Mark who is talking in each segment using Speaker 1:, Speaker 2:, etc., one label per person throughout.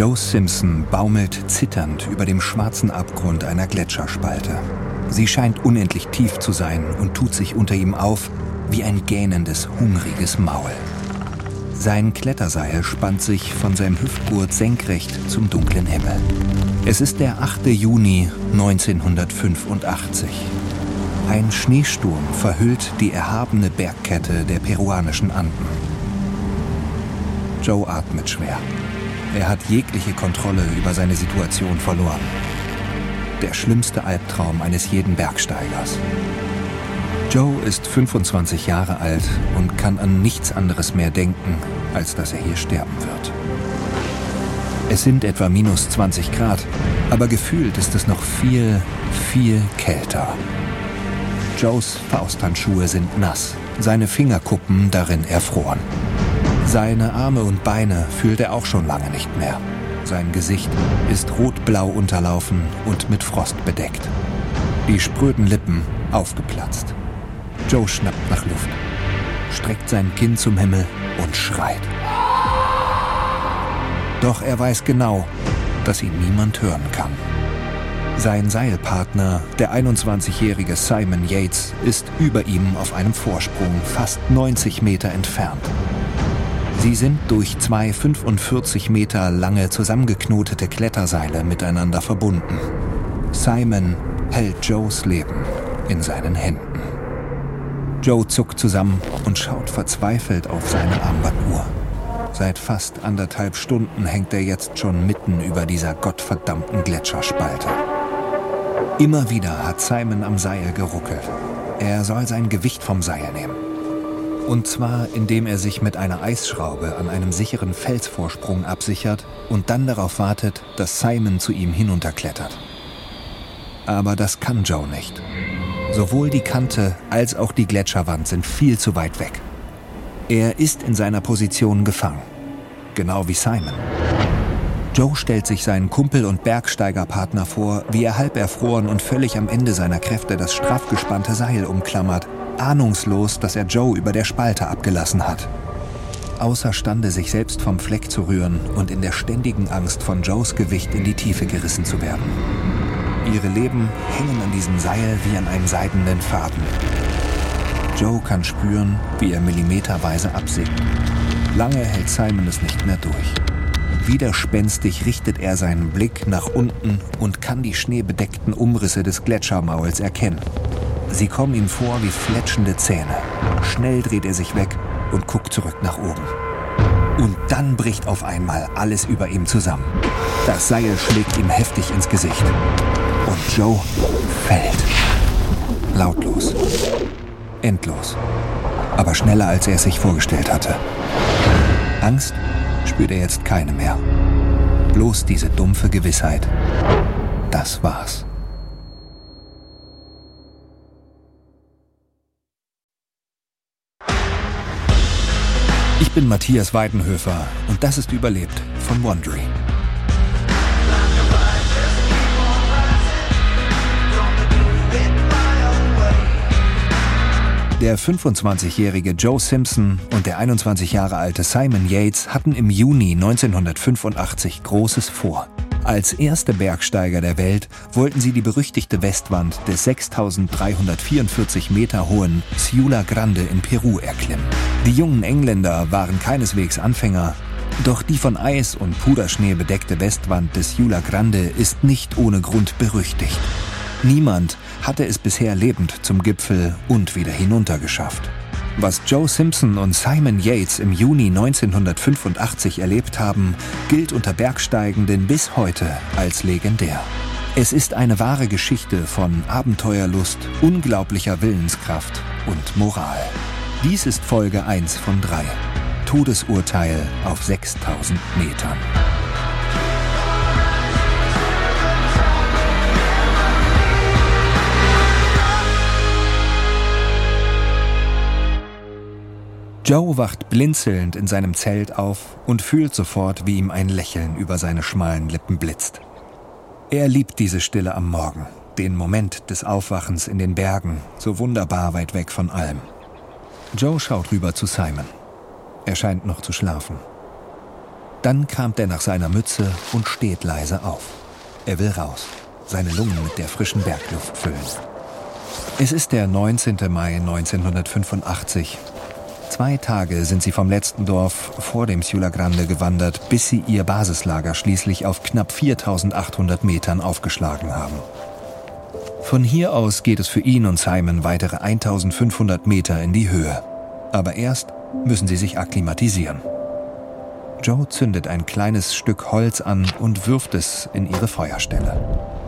Speaker 1: Joe Simpson baumelt zitternd über dem schwarzen Abgrund einer Gletscherspalte. Sie scheint unendlich tief zu sein und tut sich unter ihm auf wie ein gähnendes, hungriges Maul. Sein Kletterseil spannt sich von seinem Hüftgurt senkrecht zum dunklen Himmel. Es ist der 8. Juni 1985. Ein Schneesturm verhüllt die erhabene Bergkette der peruanischen Anden. Joe atmet schwer. Er hat jegliche Kontrolle über seine Situation verloren. Der schlimmste Albtraum eines jeden Bergsteigers. Joe ist 25 Jahre alt und kann an nichts anderes mehr denken, als dass er hier sterben wird. Es sind etwa minus 20 Grad, aber gefühlt ist es noch viel, viel kälter. Joes Fausthandschuhe sind nass, seine Fingerkuppen darin erfroren. Seine Arme und Beine fühlt er auch schon lange nicht mehr. Sein Gesicht ist rotblau unterlaufen und mit Frost bedeckt. Die spröden Lippen aufgeplatzt. Joe schnappt nach Luft, streckt sein Kinn zum Himmel und schreit. Doch er weiß genau, dass ihn niemand hören kann. Sein Seilpartner, der 21-jährige Simon Yates, ist über ihm auf einem Vorsprung fast 90 Meter entfernt. Sie sind durch zwei 45 Meter lange zusammengeknotete Kletterseile miteinander verbunden. Simon hält Joes Leben in seinen Händen. Joe zuckt zusammen und schaut verzweifelt auf seine Armbanduhr. Seit fast anderthalb Stunden hängt er jetzt schon mitten über dieser gottverdammten Gletscherspalte. Immer wieder hat Simon am Seil geruckelt. Er soll sein Gewicht vom Seil nehmen. Und zwar, indem er sich mit einer Eisschraube an einem sicheren Felsvorsprung absichert und dann darauf wartet, dass Simon zu ihm hinunterklettert. Aber das kann Joe nicht. Sowohl die Kante als auch die Gletscherwand sind viel zu weit weg. Er ist in seiner Position gefangen. Genau wie Simon. Joe stellt sich seinen Kumpel und Bergsteigerpartner vor, wie er halb erfroren und völlig am Ende seiner Kräfte das straff gespannte Seil umklammert, ahnungslos, dass er Joe über der Spalte abgelassen hat. Außerstande, sich selbst vom Fleck zu rühren und in der ständigen Angst, von Joes Gewicht in die Tiefe gerissen zu werden. Ihre Leben hängen an diesem Seil wie an einem seidenen Faden. Joe kann spüren, wie er millimeterweise absinkt. Lange hält Simon es nicht mehr durch. Widerspenstig richtet er seinen Blick nach unten und kann die schneebedeckten Umrisse des Gletschermauls erkennen. Sie kommen ihm vor wie fletschende Zähne. Schnell dreht er sich weg und guckt zurück nach oben. Und dann bricht auf einmal alles über ihm zusammen. Das Seil schlägt ihm heftig ins Gesicht. Und Joe fällt. Lautlos. Endlos. Aber schneller, als er es sich vorgestellt hatte. Angst spürt er jetzt keine mehr. Bloß diese dumpfe Gewissheit. Das war's. Ich bin Matthias Weidenhöfer und das ist Überlebt von Wondery. Der 25-jährige Joe Simpson und der 21 Jahre alte Simon Yates hatten im Juni 1985 Großes vor. Als erste Bergsteiger der Welt wollten sie die berüchtigte Westwand des 6344 Meter hohen Ciula Grande in Peru erklimmen. Die jungen Engländer waren keineswegs Anfänger, doch die von Eis und Puderschnee bedeckte Westwand des Ciula Grande ist nicht ohne Grund berüchtigt. Niemand hatte es bisher lebend zum Gipfel und wieder hinunter geschafft. Was Joe Simpson und Simon Yates im Juni 1985 erlebt haben, gilt unter Bergsteigenden bis heute als legendär. Es ist eine wahre Geschichte von Abenteuerlust, unglaublicher Willenskraft und Moral. Dies ist Folge 1 von 3. Todesurteil auf 6000 Metern. Joe wacht blinzelnd in seinem Zelt auf und fühlt sofort, wie ihm ein Lächeln über seine schmalen Lippen blitzt. Er liebt diese Stille am Morgen, den Moment des Aufwachens in den Bergen, so wunderbar weit weg von allem. Joe schaut rüber zu Simon. Er scheint noch zu schlafen. Dann kramt er nach seiner Mütze und steht leise auf. Er will raus, seine Lungen mit der frischen Bergluft füllen. Es ist der 19. Mai 1985. Zwei Tage sind sie vom letzten Dorf vor dem Sula Grande gewandert, bis sie ihr Basislager schließlich auf knapp 4800 Metern aufgeschlagen haben. Von hier aus geht es für ihn und Simon weitere 1500 Meter in die Höhe. Aber erst müssen sie sich akklimatisieren. Joe zündet ein kleines Stück Holz an und wirft es in ihre Feuerstelle.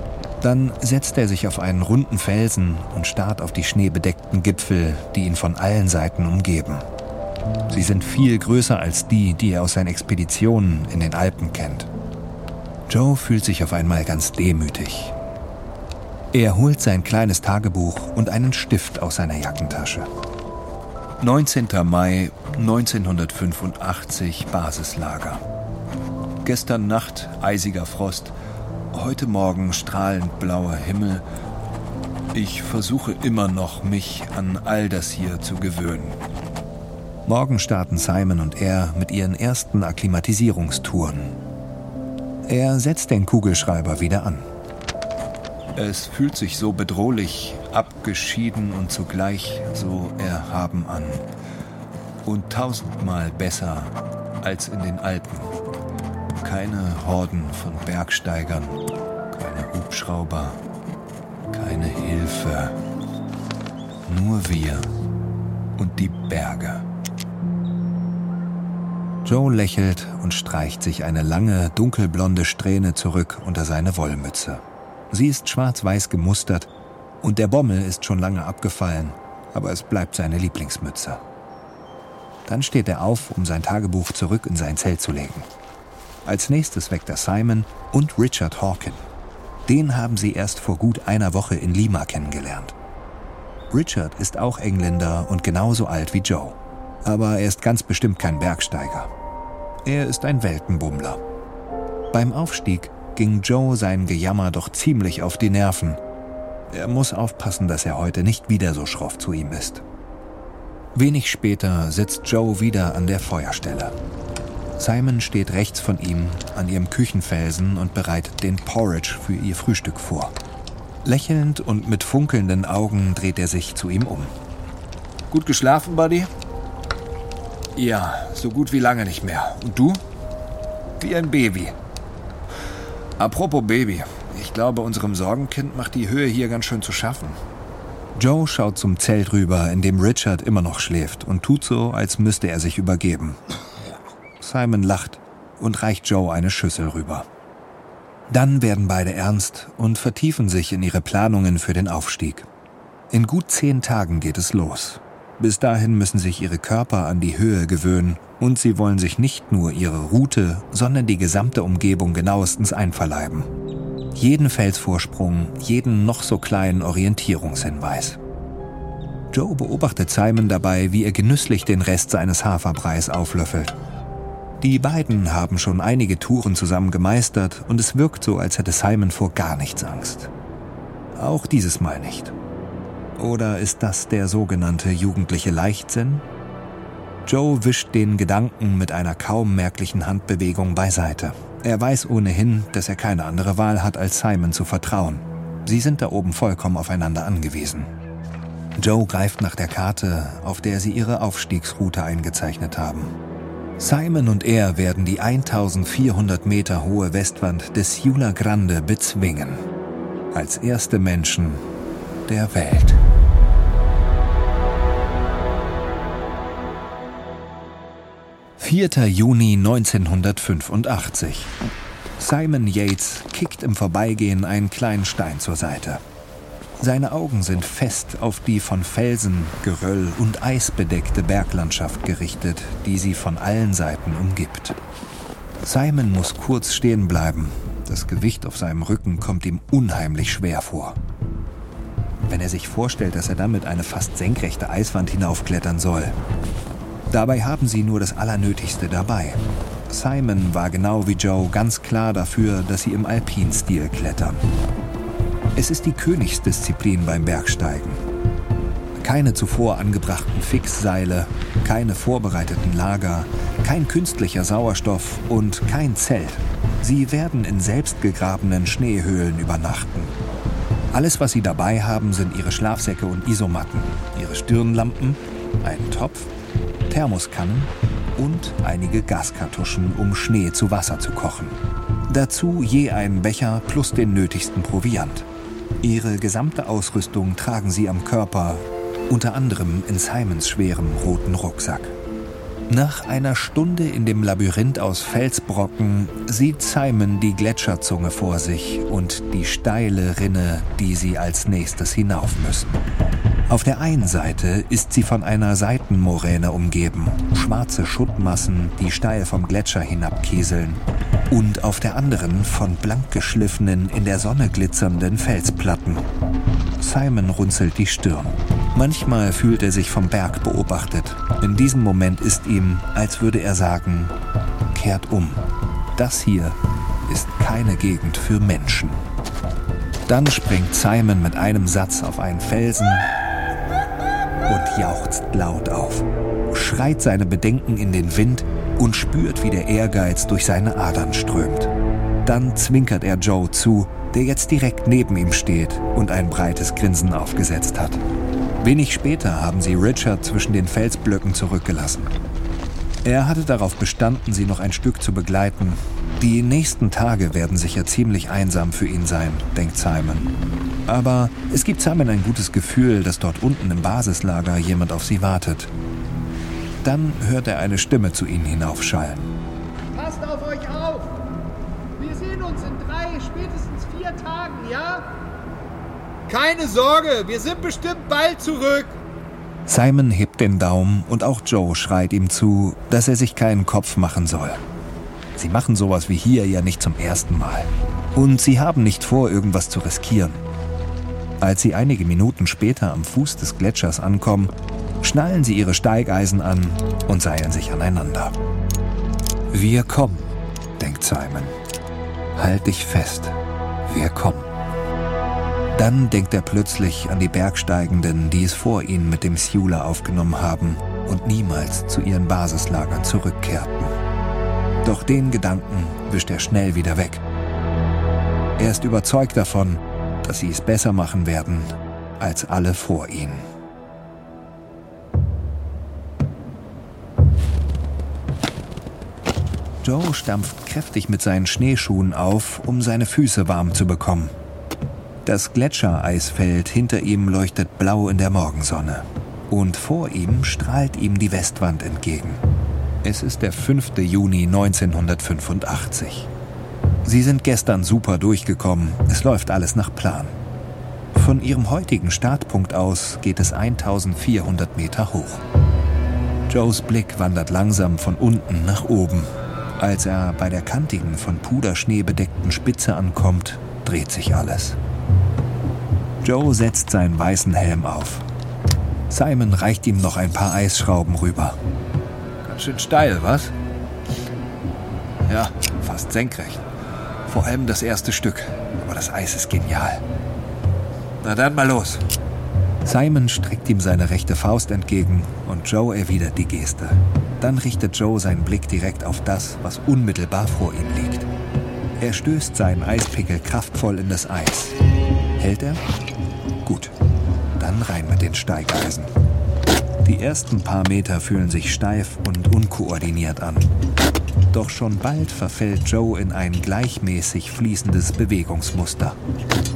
Speaker 1: Dann setzt er sich auf einen runden Felsen und starrt auf die schneebedeckten Gipfel, die ihn von allen Seiten umgeben. Sie sind viel größer als die, die er aus seinen Expeditionen in den Alpen kennt. Joe fühlt sich auf einmal ganz demütig. Er holt sein kleines Tagebuch und einen Stift aus seiner Jackentasche. 19. Mai 1985 Basislager. Gestern Nacht eisiger Frost, heute Morgen strahlend blauer Himmel. Ich versuche immer noch, mich an all das hier zu gewöhnen. Morgen starten Simon und er mit ihren ersten Akklimatisierungstouren. Er setzt den Kugelschreiber wieder an. Es fühlt sich so bedrohlich, abgeschieden und zugleich so erhaben an. Und tausendmal besser als in den Alpen. Keine Horden von Bergsteigern, keine Hubschrauber, keine Hilfe. Nur wir und die Berge. Joe lächelt und streicht sich eine lange, dunkelblonde Strähne zurück unter seine Wollmütze. Sie ist schwarz-weiß gemustert und der Bommel ist schon lange abgefallen, aber es bleibt seine Lieblingsmütze. Dann steht er auf, um sein Tagebuch zurück in sein Zelt zu legen. Als nächstes weckt er Simon und Richard Hawkin. Den haben sie erst vor gut einer Woche in Lima kennengelernt. Richard ist auch Engländer und genauso alt wie Joe. Aber er ist ganz bestimmt kein Bergsteiger. Er ist ein Weltenbummler. Beim Aufstieg ging Joe sein Gejammer doch ziemlich auf die Nerven. Er muss aufpassen, dass er heute nicht wieder so schroff zu ihm ist. Wenig später sitzt Joe wieder an der Feuerstelle. Simon steht rechts von ihm an ihrem Küchenfelsen und bereitet den Porridge für ihr Frühstück vor. Lächelnd und mit funkelnden Augen dreht er sich zu ihm um.
Speaker 2: Gut geschlafen, Buddy? Ja, so gut wie lange nicht mehr. Und du? Wie ein Baby. Apropos Baby, ich glaube, unserem Sorgenkind macht die Höhe hier ganz schön zu schaffen.
Speaker 1: Joe schaut zum Zelt rüber, in dem Richard immer noch schläft und tut so, als müsste er sich übergeben. Simon lacht und reicht Joe eine Schüssel rüber. Dann werden beide ernst und vertiefen sich in ihre Planungen für den Aufstieg. In gut zehn Tagen geht es los. Bis dahin müssen sich ihre Körper an die Höhe gewöhnen und sie wollen sich nicht nur ihre Route, sondern die gesamte Umgebung genauestens einverleiben. Jeden Felsvorsprung, jeden noch so kleinen Orientierungshinweis. Joe beobachtet Simon dabei, wie er genüsslich den Rest seines Haferbreis auflöffelt. Die beiden haben schon einige Touren zusammen gemeistert und es wirkt so, als hätte Simon vor gar nichts Angst. Auch dieses Mal nicht. Oder ist das der sogenannte jugendliche Leichtsinn? Joe wischt den Gedanken mit einer kaum merklichen Handbewegung beiseite. Er weiß ohnehin, dass er keine andere Wahl hat, als Simon zu vertrauen. Sie sind da oben vollkommen aufeinander angewiesen. Joe greift nach der Karte, auf der sie ihre Aufstiegsroute eingezeichnet haben. Simon und er werden die 1400 Meter hohe Westwand des Jula Grande bezwingen. Als erste Menschen der Welt. 4. Juni 1985. Simon Yates kickt im Vorbeigehen einen kleinen Stein zur Seite. Seine Augen sind fest auf die von Felsen, Geröll und Eis bedeckte Berglandschaft gerichtet, die sie von allen Seiten umgibt. Simon muss kurz stehen bleiben. Das Gewicht auf seinem Rücken kommt ihm unheimlich schwer vor. Wenn er sich vorstellt, dass er damit eine fast senkrechte Eiswand hinaufklettern soll, Dabei haben sie nur das Allernötigste dabei. Simon war genau wie Joe ganz klar dafür, dass sie im Alpinstil klettern. Es ist die Königsdisziplin beim Bergsteigen. Keine zuvor angebrachten Fixseile, keine vorbereiteten Lager, kein künstlicher Sauerstoff und kein Zelt. Sie werden in selbstgegrabenen Schneehöhlen übernachten. Alles, was sie dabei haben, sind ihre Schlafsäcke und Isomatten, ihre Stirnlampen, einen Topf, Thermoskannen und einige Gaskartuschen, um Schnee zu Wasser zu kochen. Dazu je einen Becher plus den nötigsten Proviant. Ihre gesamte Ausrüstung tragen sie am Körper, unter anderem in Simons schwerem roten Rucksack. Nach einer Stunde in dem Labyrinth aus Felsbrocken sieht Simon die Gletscherzunge vor sich und die steile Rinne, die sie als nächstes hinauf müssen. Auf der einen Seite ist sie von einer Seitenmoräne umgeben, schwarze Schuttmassen, die steil vom Gletscher hinabkieseln, und auf der anderen von blank geschliffenen, in der Sonne glitzernden Felsplatten. Simon runzelt die Stirn. Manchmal fühlt er sich vom Berg beobachtet. In diesem Moment ist ihm, als würde er sagen, kehrt um. Das hier ist keine Gegend für Menschen. Dann springt Simon mit einem Satz auf einen Felsen und jauchzt laut auf, schreit seine Bedenken in den Wind und spürt, wie der Ehrgeiz durch seine Adern strömt. Dann zwinkert er Joe zu, der jetzt direkt neben ihm steht und ein breites Grinsen aufgesetzt hat. Wenig später haben sie Richard zwischen den Felsblöcken zurückgelassen. Er hatte darauf bestanden, sie noch ein Stück zu begleiten. Die nächsten Tage werden sicher ziemlich einsam für ihn sein, denkt Simon. Aber es gibt Simon ein gutes Gefühl, dass dort unten im Basislager jemand auf sie wartet. Dann hört er eine Stimme zu ihnen hinaufschallen.
Speaker 3: Passt auf euch auf! Wir sehen uns in drei, spätestens vier Tagen, ja? Keine Sorge, wir sind bestimmt bald zurück.
Speaker 1: Simon hebt den Daumen und auch Joe schreit ihm zu, dass er sich keinen Kopf machen soll. Sie machen sowas wie hier ja nicht zum ersten Mal. Und sie haben nicht vor, irgendwas zu riskieren. Als sie einige Minuten später am Fuß des Gletschers ankommen, schnallen sie ihre Steigeisen an und seilen sich aneinander. Wir kommen, denkt Simon. Halt dich fest, wir kommen. Dann denkt er plötzlich an die Bergsteigenden, die es vor ihnen mit dem Sula aufgenommen haben und niemals zu ihren Basislagern zurückkehrten. Doch den Gedanken wischt er schnell wieder weg. Er ist überzeugt davon, dass sie es besser machen werden als alle vor ihnen. Joe stampft kräftig mit seinen Schneeschuhen auf, um seine Füße warm zu bekommen. Das Gletschereisfeld hinter ihm leuchtet blau in der Morgensonne. Und vor ihm strahlt ihm die Westwand entgegen. Es ist der 5. Juni 1985. Sie sind gestern super durchgekommen. Es läuft alles nach Plan. Von ihrem heutigen Startpunkt aus geht es 1400 Meter hoch. Joes Blick wandert langsam von unten nach oben. Als er bei der kantigen, von Puderschnee bedeckten Spitze ankommt, dreht sich alles. Joe setzt seinen weißen Helm auf. Simon reicht ihm noch ein paar Eisschrauben rüber.
Speaker 2: Ganz schön steil, was? Ja, fast senkrecht. Vor allem das erste Stück. Aber das Eis ist genial. Na dann mal los.
Speaker 1: Simon streckt ihm seine rechte Faust entgegen und Joe erwidert die Geste. Dann richtet Joe seinen Blick direkt auf das, was unmittelbar vor ihm liegt. Er stößt seinen Eispickel kraftvoll in das Eis. Hält er? Gut, dann rein mit den Steigeisen. Die ersten paar Meter fühlen sich steif und unkoordiniert an. Doch schon bald verfällt Joe in ein gleichmäßig fließendes Bewegungsmuster.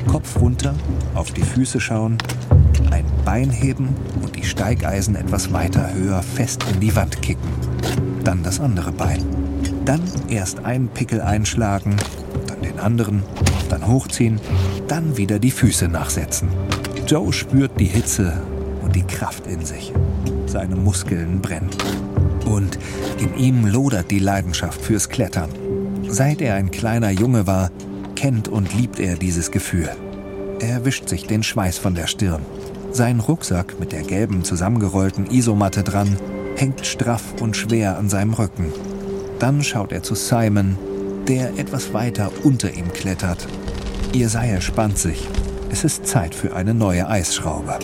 Speaker 1: Kopf runter, auf die Füße schauen, Bein heben und die Steigeisen etwas weiter höher fest in die Wand kicken. Dann das andere Bein. Dann erst einen Pickel einschlagen, dann den anderen, dann hochziehen, dann wieder die Füße nachsetzen. Joe spürt die Hitze und die Kraft in sich. Seine Muskeln brennen. Und in ihm lodert die Leidenschaft fürs Klettern. Seit er ein kleiner Junge war, kennt und liebt er dieses Gefühl. Er wischt sich den Schweiß von der Stirn. Sein Rucksack mit der gelben zusammengerollten Isomatte dran hängt straff und schwer an seinem Rücken. Dann schaut er zu Simon, der etwas weiter unter ihm klettert. Ihr Seil spannt sich es ist Zeit für eine neue Eisschraube.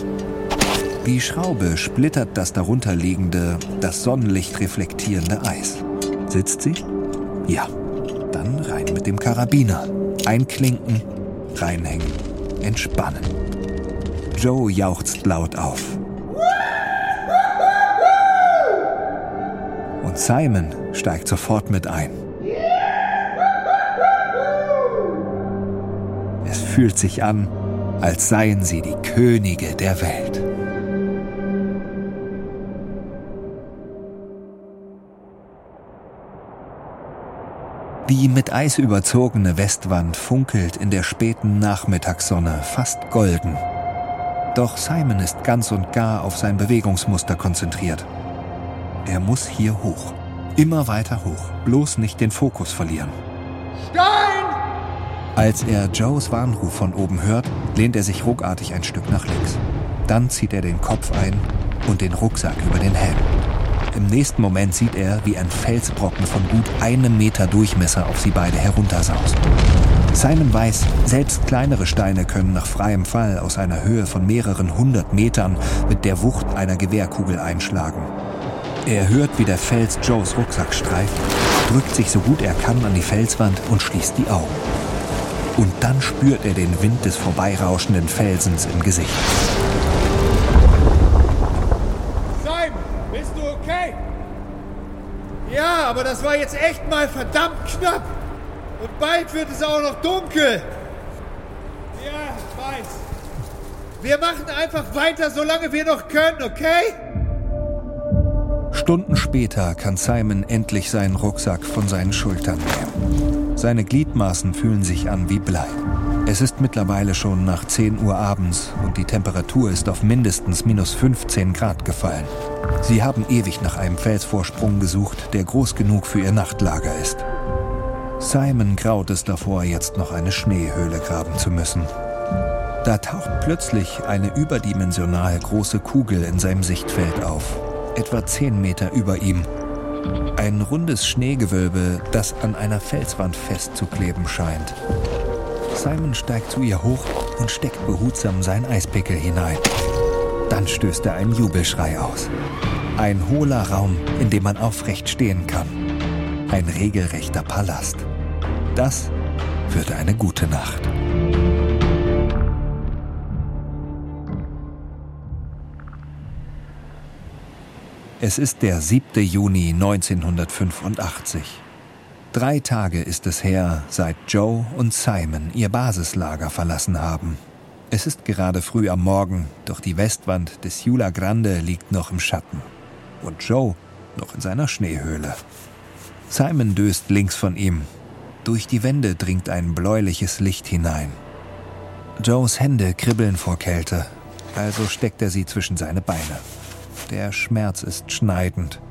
Speaker 1: Wie Schraube splittert das darunterliegende, das Sonnenlicht reflektierende Eis. Sitzt sie? Ja. Dann rein mit dem Karabiner. Einklinken, reinhängen, entspannen. Joe jauchzt laut auf. Und Simon steigt sofort mit ein. Es fühlt sich an, als seien sie die Könige der Welt. Die mit Eis überzogene Westwand funkelt in der späten Nachmittagssonne fast golden. Doch Simon ist ganz und gar auf sein Bewegungsmuster konzentriert. Er muss hier hoch. Immer weiter hoch. Bloß nicht den Fokus verlieren.
Speaker 3: Stein!
Speaker 1: Als er Joes Warnruf von oben hört, lehnt er sich ruckartig ein Stück nach links. Dann zieht er den Kopf ein und den Rucksack über den Helm. Im nächsten Moment sieht er, wie ein Felsbrocken von gut einem Meter Durchmesser auf sie beide heruntersaust. Simon weiß, selbst kleinere Steine können nach freiem Fall aus einer Höhe von mehreren hundert Metern mit der Wucht einer Gewehrkugel einschlagen. Er hört, wie der Fels Joes Rucksack streift, drückt sich so gut er kann an die Felswand und schließt die Augen. Und dann spürt er den Wind des vorbeirauschenden Felsens im Gesicht.
Speaker 3: Ja, aber das war jetzt echt mal verdammt knapp. Und bald wird es auch noch dunkel. Ja, ich weiß. Wir machen einfach weiter, solange wir noch können, okay?
Speaker 1: Stunden später kann Simon endlich seinen Rucksack von seinen Schultern nehmen. Seine Gliedmaßen fühlen sich an wie Blei. Es ist mittlerweile schon nach 10 Uhr abends und die Temperatur ist auf mindestens minus 15 Grad gefallen. Sie haben ewig nach einem Felsvorsprung gesucht, der groß genug für ihr Nachtlager ist. Simon graut es davor, jetzt noch eine Schneehöhle graben zu müssen. Da taucht plötzlich eine überdimensional große Kugel in seinem Sichtfeld auf, etwa 10 Meter über ihm. Ein rundes Schneegewölbe, das an einer Felswand festzukleben scheint. Simon steigt zu ihr hoch und steckt behutsam seinen Eispickel hinein. Dann stößt er einen Jubelschrei aus. Ein hohler Raum, in dem man aufrecht stehen kann. Ein regelrechter Palast. Das wird eine gute Nacht. Es ist der 7. Juni 1985. Drei Tage ist es her, seit Joe und Simon ihr Basislager verlassen haben. Es ist gerade früh am Morgen, doch die Westwand des Jula Grande liegt noch im Schatten. Und Joe noch in seiner Schneehöhle. Simon döst links von ihm. Durch die Wände dringt ein bläuliches Licht hinein. Joes Hände kribbeln vor Kälte, also steckt er sie zwischen seine Beine. Der Schmerz ist schneidend.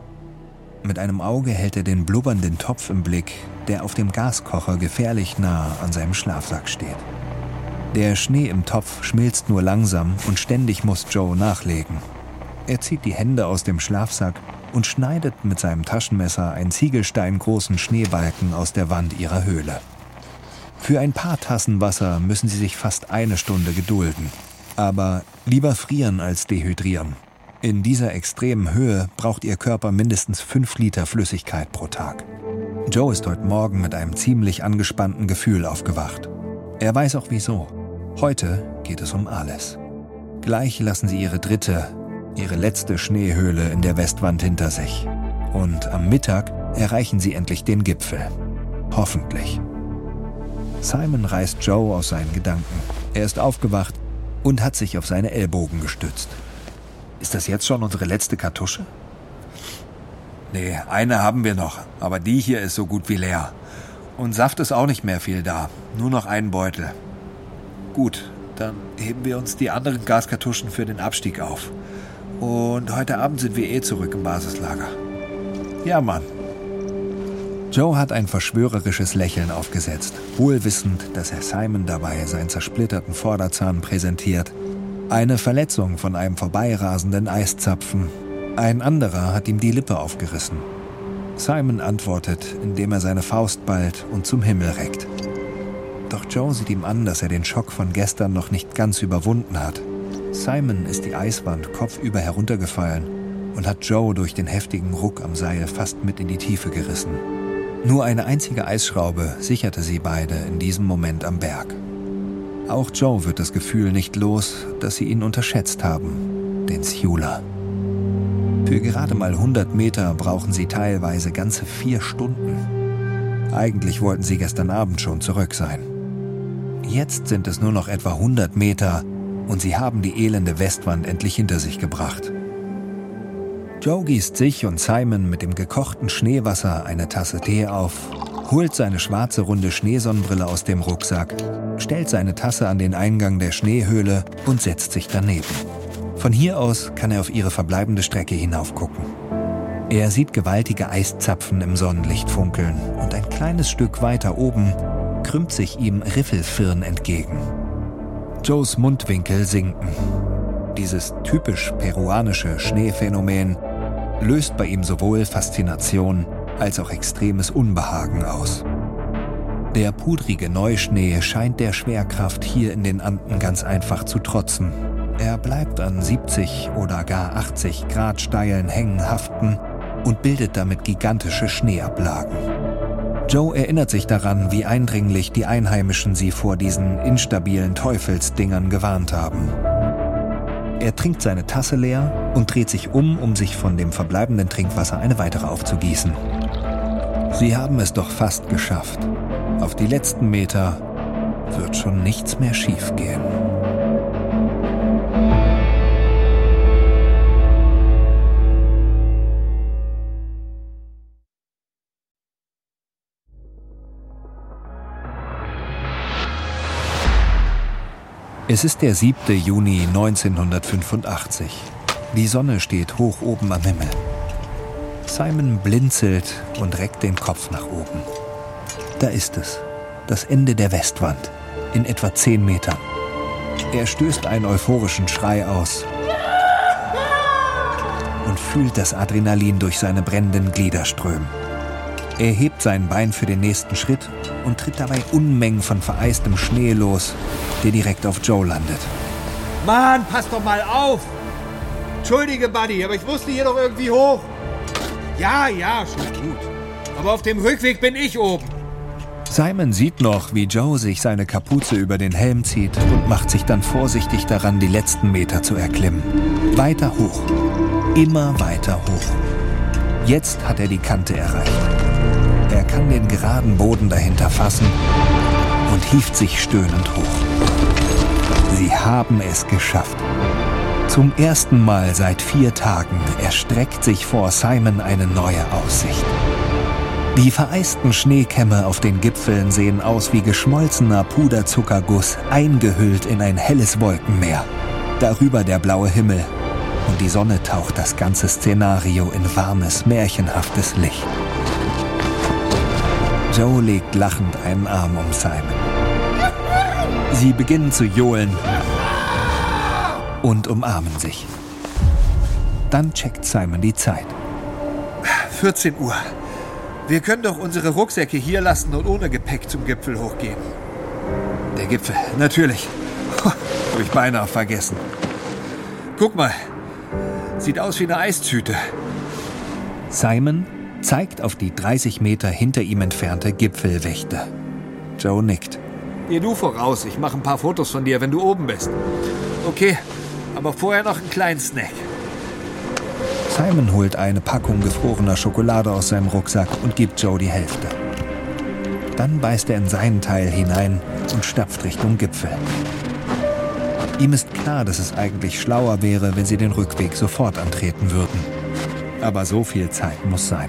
Speaker 1: Mit einem Auge hält er den blubbernden Topf im Blick, der auf dem Gaskocher gefährlich nah an seinem Schlafsack steht. Der Schnee im Topf schmilzt nur langsam und ständig muss Joe nachlegen. Er zieht die Hände aus dem Schlafsack und schneidet mit seinem Taschenmesser einen ziegelsteingroßen Schneebalken aus der Wand ihrer Höhle. Für ein paar Tassen Wasser müssen sie sich fast eine Stunde gedulden. Aber lieber frieren als dehydrieren. In dieser extremen Höhe braucht ihr Körper mindestens 5 Liter Flüssigkeit pro Tag. Joe ist heute Morgen mit einem ziemlich angespannten Gefühl aufgewacht. Er weiß auch wieso. Heute geht es um alles. Gleich lassen sie ihre dritte, ihre letzte Schneehöhle in der Westwand hinter sich. Und am Mittag erreichen sie endlich den Gipfel. Hoffentlich. Simon reißt Joe aus seinen Gedanken. Er ist aufgewacht und hat sich auf seine Ellbogen gestützt. Ist das jetzt schon unsere letzte Kartusche?
Speaker 2: Nee, eine haben wir noch, aber die hier ist so gut wie leer. Und Saft ist auch nicht mehr viel da, nur noch einen Beutel. Gut, dann heben wir uns die anderen Gaskartuschen für den Abstieg auf. Und heute Abend sind wir eh zurück im Basislager. Ja, Mann.
Speaker 1: Joe hat ein verschwörerisches Lächeln aufgesetzt, wohl wissend, dass er Simon dabei seinen zersplitterten Vorderzahn präsentiert eine Verletzung von einem vorbeirasenden Eiszapfen. Ein anderer hat ihm die Lippe aufgerissen. Simon antwortet, indem er seine Faust ballt und zum Himmel reckt. Doch Joe sieht ihm an, dass er den Schock von gestern noch nicht ganz überwunden hat. Simon ist die Eiswand kopfüber heruntergefallen und hat Joe durch den heftigen Ruck am Seil fast mit in die Tiefe gerissen. Nur eine einzige Eisschraube sicherte sie beide in diesem Moment am Berg. Auch Joe wird das Gefühl nicht los, dass sie ihn unterschätzt haben, den Sula. Für gerade mal 100 Meter brauchen sie teilweise ganze vier Stunden. Eigentlich wollten sie gestern Abend schon zurück sein. Jetzt sind es nur noch etwa 100 Meter und sie haben die elende Westwand endlich hinter sich gebracht. Joe gießt sich und Simon mit dem gekochten Schneewasser eine Tasse Tee auf, holt seine schwarze runde Schneesonnenbrille aus dem Rucksack, stellt seine Tasse an den Eingang der Schneehöhle und setzt sich daneben. Von hier aus kann er auf ihre verbleibende Strecke hinaufgucken. Er sieht gewaltige Eiszapfen im Sonnenlicht funkeln und ein kleines Stück weiter oben krümmt sich ihm Riffelfirn entgegen. Joes Mundwinkel sinken. Dieses typisch peruanische Schneephänomen löst bei ihm sowohl Faszination als auch extremes Unbehagen aus. Der pudrige Neuschnee scheint der Schwerkraft hier in den Anden ganz einfach zu trotzen. Er bleibt an 70 oder gar 80 Grad steilen Hängen haften und bildet damit gigantische Schneeablagen. Joe erinnert sich daran, wie eindringlich die Einheimischen sie vor diesen instabilen Teufelsdingern gewarnt haben. Er trinkt seine Tasse leer und dreht sich um, um sich von dem verbleibenden Trinkwasser eine weitere aufzugießen. Sie haben es doch fast geschafft. Auf die letzten Meter wird schon nichts mehr schiefgehen. Es ist der 7. Juni 1985. Die Sonne steht hoch oben am Himmel. Simon blinzelt und reckt den Kopf nach oben. Da ist es, das Ende der Westwand, in etwa 10 Metern. Er stößt einen euphorischen Schrei aus und fühlt das Adrenalin durch seine brennenden Glieder strömen. Er hebt sein Bein für den nächsten Schritt und tritt dabei Unmengen von vereistem Schnee los, der direkt auf Joe landet.
Speaker 3: Mann, pass doch mal auf! Entschuldige, Buddy, aber ich musste hier doch irgendwie hoch. Ja, ja, schon gut. Aber auf dem Rückweg bin ich oben.
Speaker 1: Simon sieht noch, wie Joe sich seine Kapuze über den Helm zieht und macht sich dann vorsichtig daran, die letzten Meter zu erklimmen. Weiter hoch. Immer weiter hoch. Jetzt hat er die Kante erreicht. Er kann den geraden Boden dahinter fassen und hieft sich stöhnend hoch. Sie haben es geschafft. Zum ersten Mal seit vier Tagen erstreckt sich vor Simon eine neue Aussicht. Die vereisten Schneekämme auf den Gipfeln sehen aus wie geschmolzener Puderzuckerguss, eingehüllt in ein helles Wolkenmeer. Darüber der blaue Himmel und die Sonne taucht das ganze Szenario in warmes, märchenhaftes Licht. Joe legt lachend einen Arm um Simon. Sie beginnen zu johlen und umarmen sich. Dann checkt Simon die Zeit.
Speaker 3: 14 Uhr. Wir können doch unsere Rucksäcke hier lassen und ohne Gepäck zum Gipfel hochgehen. Der Gipfel, natürlich. Habe ich beinahe vergessen. Guck mal. Sieht aus wie eine Eistüte.
Speaker 1: Simon zeigt auf die 30 Meter hinter ihm entfernte Gipfelwächte. Joe nickt.
Speaker 3: Geh du voraus. Ich mache ein paar Fotos von dir, wenn du oben bist. Okay, aber vorher noch einen kleinen Snack.
Speaker 1: Simon holt eine Packung gefrorener Schokolade aus seinem Rucksack und gibt Joe die Hälfte. Dann beißt er in seinen Teil hinein und stapft Richtung Gipfel. Ihm ist klar, dass es eigentlich schlauer wäre, wenn sie den Rückweg sofort antreten würden. Aber so viel Zeit muss sein.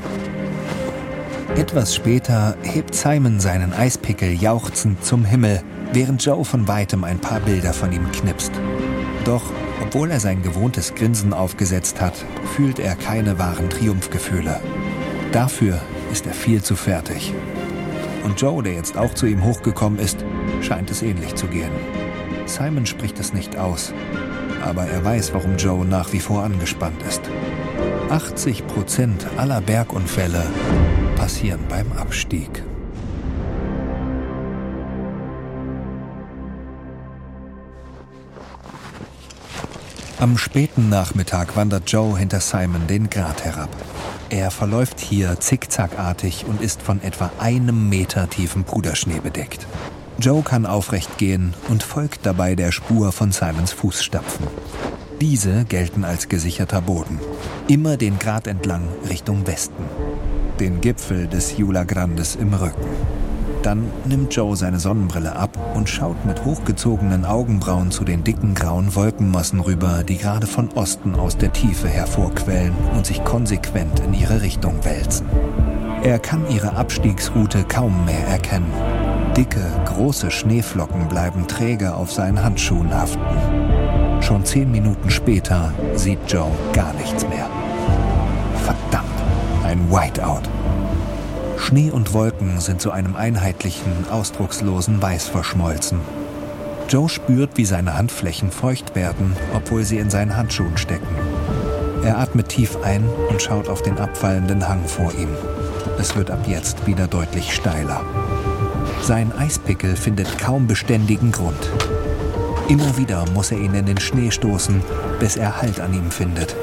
Speaker 1: Etwas später hebt Simon seinen Eispickel jauchzend zum Himmel, während Joe von weitem ein paar Bilder von ihm knipst. Doch obwohl er sein gewohntes Grinsen aufgesetzt hat, fühlt er keine wahren Triumphgefühle. Dafür ist er viel zu fertig. Und Joe, der jetzt auch zu ihm hochgekommen ist, scheint es ähnlich zu gehen. Simon spricht es nicht aus, aber er weiß, warum Joe nach wie vor angespannt ist. 80 Prozent aller Bergunfälle passieren beim Abstieg. Am späten Nachmittag wandert Joe hinter Simon den Grat herab. Er verläuft hier zickzackartig und ist von etwa einem Meter tiefen Puderschnee bedeckt. Joe kann aufrecht gehen und folgt dabei der Spur von Simons Fußstapfen. Diese gelten als gesicherter Boden. Immer den Grat entlang Richtung Westen. Den Gipfel des Jula Grandes im Rücken. Dann nimmt Joe seine Sonnenbrille ab und schaut mit hochgezogenen Augenbrauen zu den dicken grauen Wolkenmassen rüber, die gerade von Osten aus der Tiefe hervorquellen und sich konsequent in ihre Richtung wälzen. Er kann ihre Abstiegsroute kaum mehr erkennen. Dicke, große Schneeflocken bleiben träge auf seinen Handschuhen haften. Schon zehn Minuten später sieht Joe gar nichts mehr. Verdammt, ein Whiteout. Schnee und Wolken sind zu einem einheitlichen, ausdruckslosen Weiß verschmolzen. Joe spürt, wie seine Handflächen feucht werden, obwohl sie in seinen Handschuhen stecken. Er atmet tief ein und schaut auf den abfallenden Hang vor ihm. Es wird ab jetzt wieder deutlich steiler. Sein Eispickel findet kaum beständigen Grund. Immer wieder muss er ihn in den Schnee stoßen, bis er Halt an ihm findet.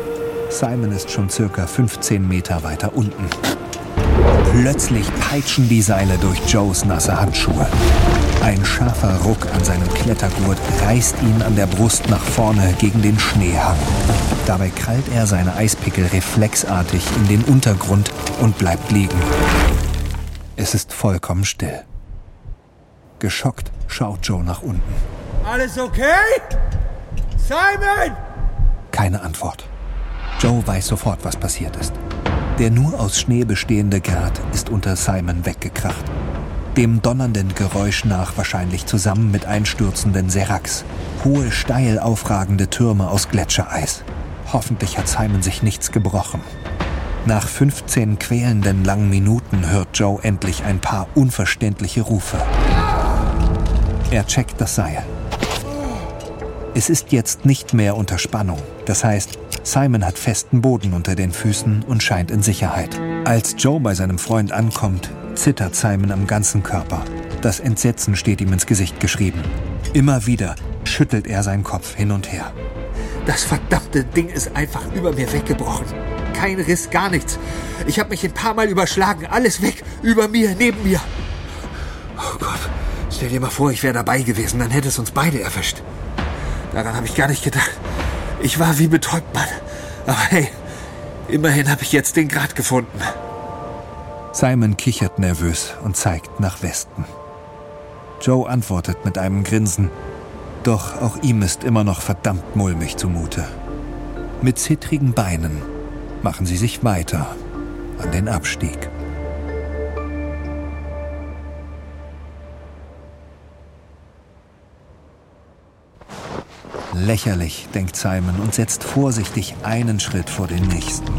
Speaker 1: Simon ist schon circa 15 Meter weiter unten. Plötzlich peitschen die Seile durch Joes nasse Handschuhe. Ein scharfer Ruck an seinem Klettergurt reißt ihn an der Brust nach vorne gegen den Schneehang. Dabei krallt er seine Eispickel reflexartig in den Untergrund und bleibt liegen. Es ist vollkommen still. Geschockt schaut Joe nach unten.
Speaker 3: Alles okay? Simon!
Speaker 1: Keine Antwort. Joe weiß sofort, was passiert ist. Der nur aus Schnee bestehende Grat ist unter Simon weggekracht. Dem donnernden Geräusch nach wahrscheinlich zusammen mit einstürzenden Seraks. Hohe, steil aufragende Türme aus Gletschereis. Hoffentlich hat Simon sich nichts gebrochen. Nach 15 quälenden langen Minuten hört Joe endlich ein paar unverständliche Rufe. Er checkt das Seil. Es ist jetzt nicht mehr unter Spannung. Das heißt, Simon hat festen Boden unter den Füßen und scheint in Sicherheit. Als Joe bei seinem Freund ankommt, zittert Simon am ganzen Körper. Das Entsetzen steht ihm ins Gesicht geschrieben. Immer wieder schüttelt er seinen Kopf hin und her.
Speaker 3: Das verdammte Ding ist einfach über mir weggebrochen. Kein Riss, gar nichts. Ich habe mich ein paar Mal überschlagen. Alles weg, über mir, neben mir. Oh Gott, Stell dir mal vor, ich wäre dabei gewesen, dann hätte es uns beide erwischt. Daran habe ich gar nicht gedacht. Ich war wie betäubt, Mann. Aber hey, immerhin habe ich jetzt den Grat gefunden.
Speaker 1: Simon kichert nervös und zeigt nach Westen. Joe antwortet mit einem Grinsen. Doch auch ihm ist immer noch verdammt mulmig zumute. Mit zittrigen Beinen machen sie sich weiter an den Abstieg. Lächerlich, denkt Simon und setzt vorsichtig einen Schritt vor den nächsten.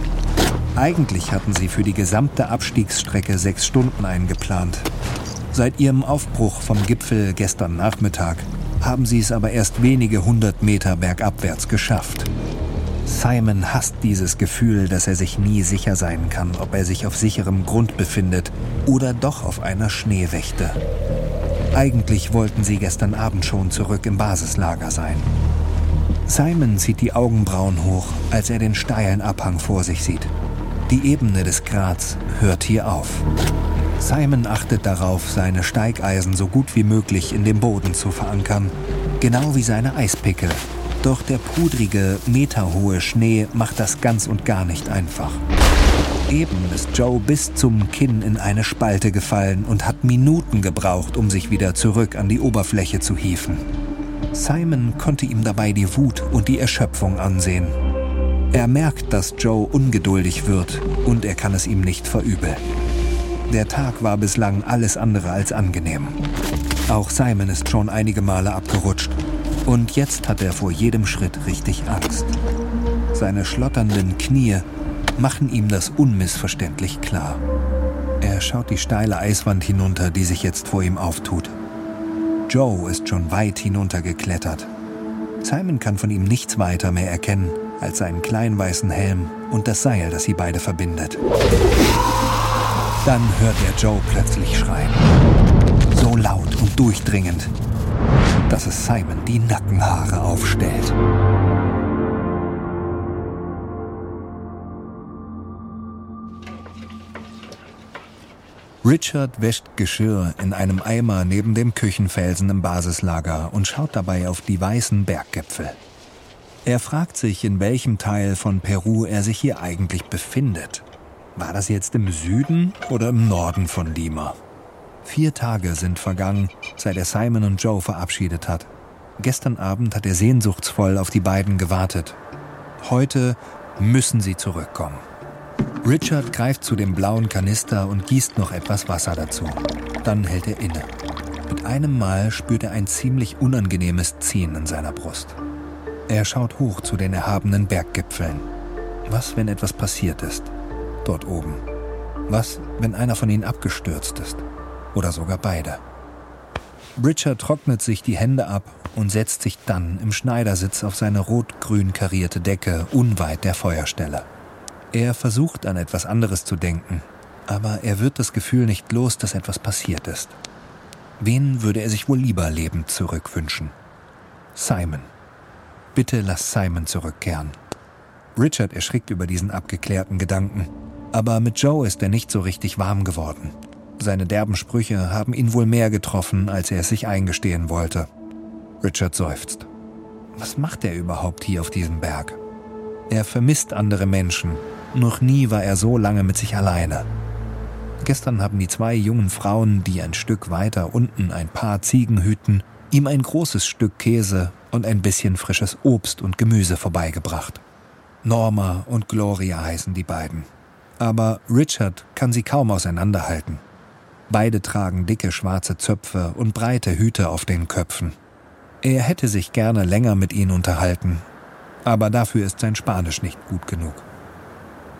Speaker 1: Eigentlich hatten sie für die gesamte Abstiegsstrecke sechs Stunden eingeplant. Seit ihrem Aufbruch vom Gipfel gestern Nachmittag haben sie es aber erst wenige hundert Meter bergabwärts geschafft. Simon hasst dieses Gefühl, dass er sich nie sicher sein kann, ob er sich auf sicherem Grund befindet oder doch auf einer Schneewächte. Eigentlich wollten sie gestern Abend schon zurück im Basislager sein. Simon zieht die Augenbrauen hoch, als er den steilen Abhang vor sich sieht. Die Ebene des Grats hört hier auf. Simon achtet darauf, seine Steigeisen so gut wie möglich in dem Boden zu verankern, genau wie seine Eispickel. Doch der pudrige, meterhohe Schnee macht das ganz und gar nicht einfach. Eben ist Joe bis zum Kinn in eine Spalte gefallen und hat Minuten gebraucht, um sich wieder zurück an die Oberfläche zu hieven. Simon konnte ihm dabei die Wut und die Erschöpfung ansehen. Er merkt, dass Joe ungeduldig wird und er kann es ihm nicht verübeln. Der Tag war bislang alles andere als angenehm. Auch Simon ist schon einige Male abgerutscht und jetzt hat er vor jedem Schritt richtig Angst. Seine schlotternden Knie machen ihm das unmissverständlich klar. Er schaut die steile Eiswand hinunter, die sich jetzt vor ihm auftut. Joe ist schon weit hinuntergeklettert. Simon kann von ihm nichts weiter mehr erkennen als seinen kleinen weißen Helm und das Seil, das sie beide verbindet. Dann hört er Joe plötzlich schreien. So laut und durchdringend, dass es Simon die Nackenhaare aufstellt. Richard wäscht Geschirr in einem Eimer neben dem Küchenfelsen im Basislager und schaut dabei auf die weißen Berggipfel. Er fragt sich, in welchem Teil von Peru er sich hier eigentlich befindet. War das jetzt im Süden oder im Norden von Lima? Vier Tage sind vergangen, seit er Simon und Joe verabschiedet hat. Gestern Abend hat er sehnsuchtsvoll auf die beiden gewartet. Heute müssen sie zurückkommen. Richard greift zu dem blauen Kanister und gießt noch etwas Wasser dazu. Dann hält er inne. Mit einem Mal spürt er ein ziemlich unangenehmes Ziehen in seiner Brust. Er schaut hoch zu den erhabenen Berggipfeln. Was, wenn etwas passiert ist? Dort oben. Was, wenn einer von ihnen abgestürzt ist? Oder sogar beide? Richard trocknet sich die Hände ab und setzt sich dann im Schneidersitz auf seine rot-grün karierte Decke unweit der Feuerstelle. Er versucht an etwas anderes zu denken, aber er wird das Gefühl nicht los, dass etwas passiert ist. Wen würde er sich wohl lieber lebend zurückwünschen? Simon. Bitte lass Simon zurückkehren. Richard erschrickt über diesen abgeklärten Gedanken, aber mit Joe ist er nicht so richtig warm geworden. Seine derben Sprüche haben ihn wohl mehr getroffen, als er es sich eingestehen wollte. Richard seufzt. Was macht er überhaupt hier auf diesem Berg? Er vermisst andere Menschen. Noch nie war er so lange mit sich alleine. Gestern haben die zwei jungen Frauen, die ein Stück weiter unten ein paar Ziegen hüten, ihm ein großes Stück Käse und ein bisschen frisches Obst und Gemüse vorbeigebracht. Norma und Gloria heißen die beiden. Aber Richard kann sie kaum auseinanderhalten. Beide tragen dicke schwarze Zöpfe und breite Hüte auf den Köpfen. Er hätte sich gerne länger mit ihnen unterhalten, aber dafür ist sein Spanisch nicht gut genug.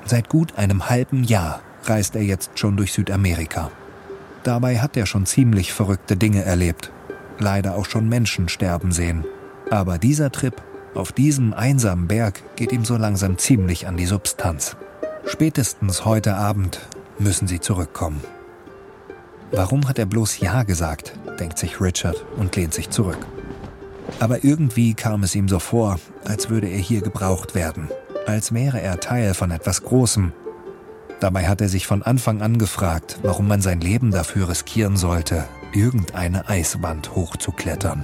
Speaker 1: Seit gut einem halben Jahr reist er jetzt schon durch Südamerika. Dabei hat er schon ziemlich verrückte Dinge erlebt, leider auch schon Menschen sterben sehen. Aber dieser Trip auf diesem einsamen Berg geht ihm so langsam ziemlich an die Substanz. Spätestens heute Abend müssen sie zurückkommen. Warum hat er bloß Ja gesagt, denkt sich Richard und lehnt sich zurück. Aber irgendwie kam es ihm so vor, als würde er hier gebraucht werden, als wäre er Teil von etwas Großem. Dabei hat er sich von Anfang an gefragt, warum man sein Leben dafür riskieren sollte, irgendeine Eiswand hochzuklettern.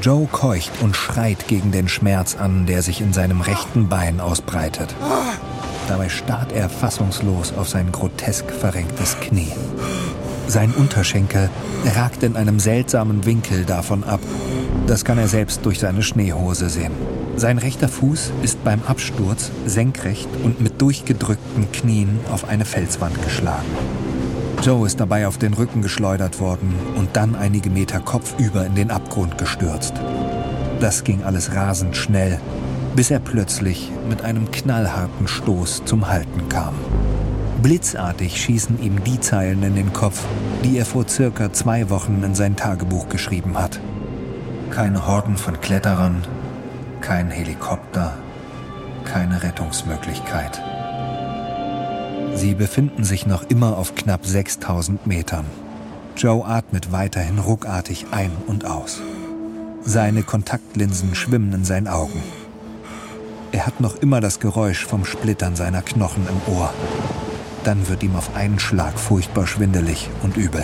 Speaker 1: Joe keucht und schreit gegen den Schmerz an, der sich in seinem rechten Bein ausbreitet. Dabei starrt er fassungslos auf sein grotesk verrenktes Knie. Sein Unterschenkel ragt in einem seltsamen Winkel davon ab. Das kann er selbst durch seine Schneehose sehen. Sein rechter Fuß ist beim Absturz senkrecht und mit durchgedrückten Knien auf eine Felswand geschlagen. Joe ist dabei auf den Rücken geschleudert worden und dann einige Meter kopfüber in den Abgrund gestürzt. Das ging alles rasend schnell, bis er plötzlich mit einem knallharten Stoß zum Halten kam. Blitzartig schießen ihm die Zeilen in den Kopf, die er vor circa zwei Wochen in sein Tagebuch geschrieben hat. Keine Horden von Kletterern, kein Helikopter, keine Rettungsmöglichkeit. Sie befinden sich noch immer auf knapp 6000 Metern. Joe atmet weiterhin ruckartig ein und aus. Seine Kontaktlinsen schwimmen in seinen Augen. Er hat noch immer das Geräusch vom Splittern seiner Knochen im Ohr. Dann wird ihm auf einen Schlag furchtbar schwindelig und übel.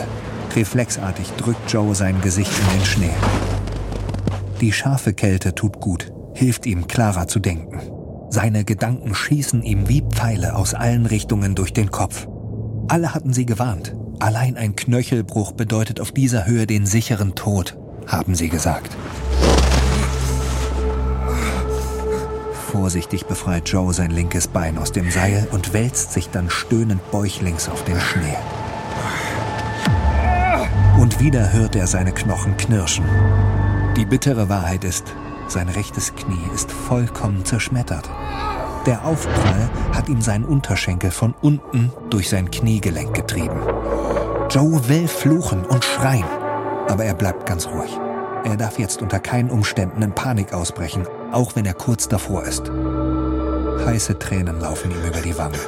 Speaker 1: Reflexartig drückt Joe sein Gesicht in den Schnee. Die scharfe Kälte tut gut, hilft ihm klarer zu denken. Seine Gedanken schießen ihm wie Pfeile aus allen Richtungen durch den Kopf. Alle hatten sie gewarnt. Allein ein Knöchelbruch bedeutet auf dieser Höhe den sicheren Tod, haben sie gesagt. Vorsichtig befreit Joe sein linkes Bein aus dem Seil und wälzt sich dann stöhnend bäuchlings auf den Schnee. Und wieder hört er seine Knochen knirschen. Die bittere Wahrheit ist, sein rechtes Knie ist vollkommen zerschmettert. Der Aufprall hat ihm seinen Unterschenkel von unten durch sein Kniegelenk getrieben. Joe will fluchen und schreien, aber er bleibt ganz ruhig. Er darf jetzt unter keinen Umständen in Panik ausbrechen, auch wenn er kurz davor ist. Heiße Tränen laufen ihm über die Wange.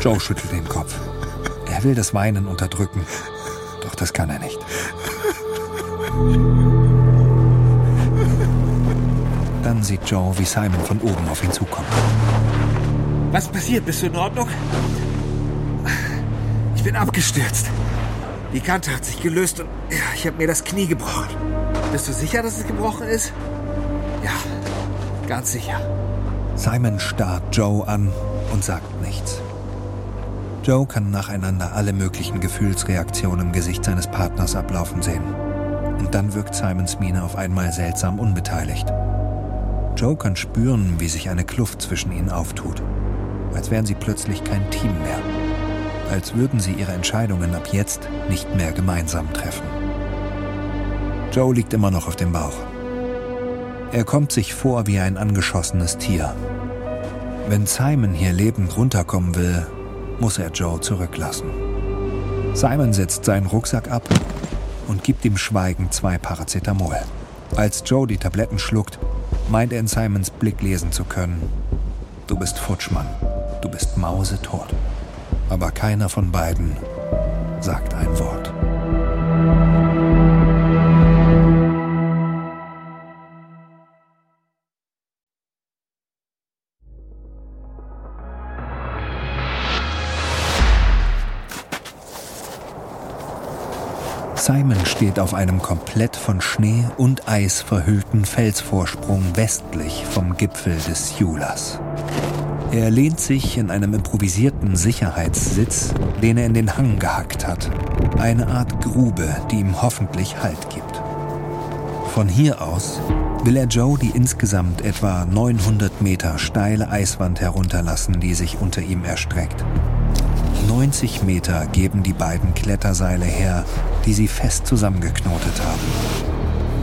Speaker 1: Joe schüttelt den Kopf. Er will das Weinen unterdrücken, doch das kann er nicht. Dann sieht Joe, wie Simon von oben auf ihn zukommt.
Speaker 3: Was passiert? Bist du in Ordnung? Ich bin abgestürzt. Die Kante hat sich gelöst und ich habe mir das Knie gebrochen. Bist du sicher, dass es gebrochen ist? Ganz sicher.
Speaker 1: Simon starrt Joe an und sagt nichts. Joe kann nacheinander alle möglichen Gefühlsreaktionen im Gesicht seines Partners ablaufen sehen. Und dann wirkt Simons Miene auf einmal seltsam unbeteiligt. Joe kann spüren, wie sich eine Kluft zwischen ihnen auftut. Als wären sie plötzlich kein Team mehr. Als würden sie ihre Entscheidungen ab jetzt nicht mehr gemeinsam treffen. Joe liegt immer noch auf dem Bauch. Er kommt sich vor wie ein angeschossenes Tier. Wenn Simon hier lebend runterkommen will, muss er Joe zurücklassen. Simon setzt seinen Rucksack ab und gibt ihm schweigend zwei Paracetamol. Als Joe die Tabletten schluckt, meint er in Simons Blick lesen zu können. Du bist Futschmann, du bist mausetot. Aber keiner von beiden sagt ein Wort. Steht auf einem komplett von Schnee und Eis verhüllten Felsvorsprung westlich vom Gipfel des Julas. Er lehnt sich in einem improvisierten Sicherheitssitz, den er in den Hang gehackt hat. Eine Art Grube, die ihm hoffentlich Halt gibt. Von hier aus will er Joe die insgesamt etwa 900 Meter steile Eiswand herunterlassen, die sich unter ihm erstreckt. 90 Meter geben die beiden Kletterseile her, die sie fest zusammengeknotet haben.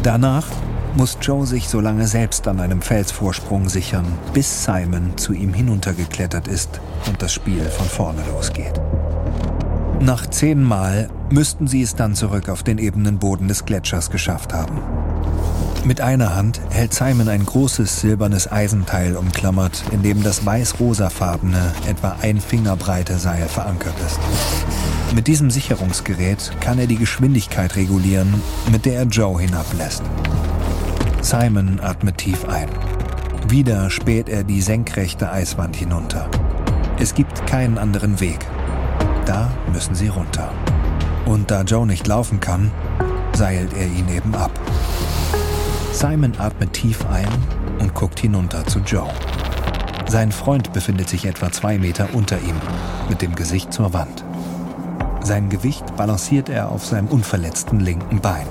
Speaker 1: Danach muss Joe sich so lange selbst an einem Felsvorsprung sichern, bis Simon zu ihm hinuntergeklettert ist und das Spiel von vorne losgeht. Nach zehnmal müssten sie es dann zurück auf den ebenen Boden des Gletschers geschafft haben. Mit einer Hand hält Simon ein großes silbernes Eisenteil umklammert, in dem das weiß-rosafarbene, etwa ein Finger breite Seil verankert ist. Mit diesem Sicherungsgerät kann er die Geschwindigkeit regulieren, mit der er Joe hinablässt. Simon atmet tief ein. Wieder späht er die senkrechte Eiswand hinunter. Es gibt keinen anderen Weg. Da müssen sie runter. Und da Joe nicht laufen kann, seilt er ihn eben ab. Simon atmet tief ein und guckt hinunter zu Joe. Sein Freund befindet sich etwa zwei Meter unter ihm, mit dem Gesicht zur Wand. Sein Gewicht balanciert er auf seinem unverletzten linken Bein.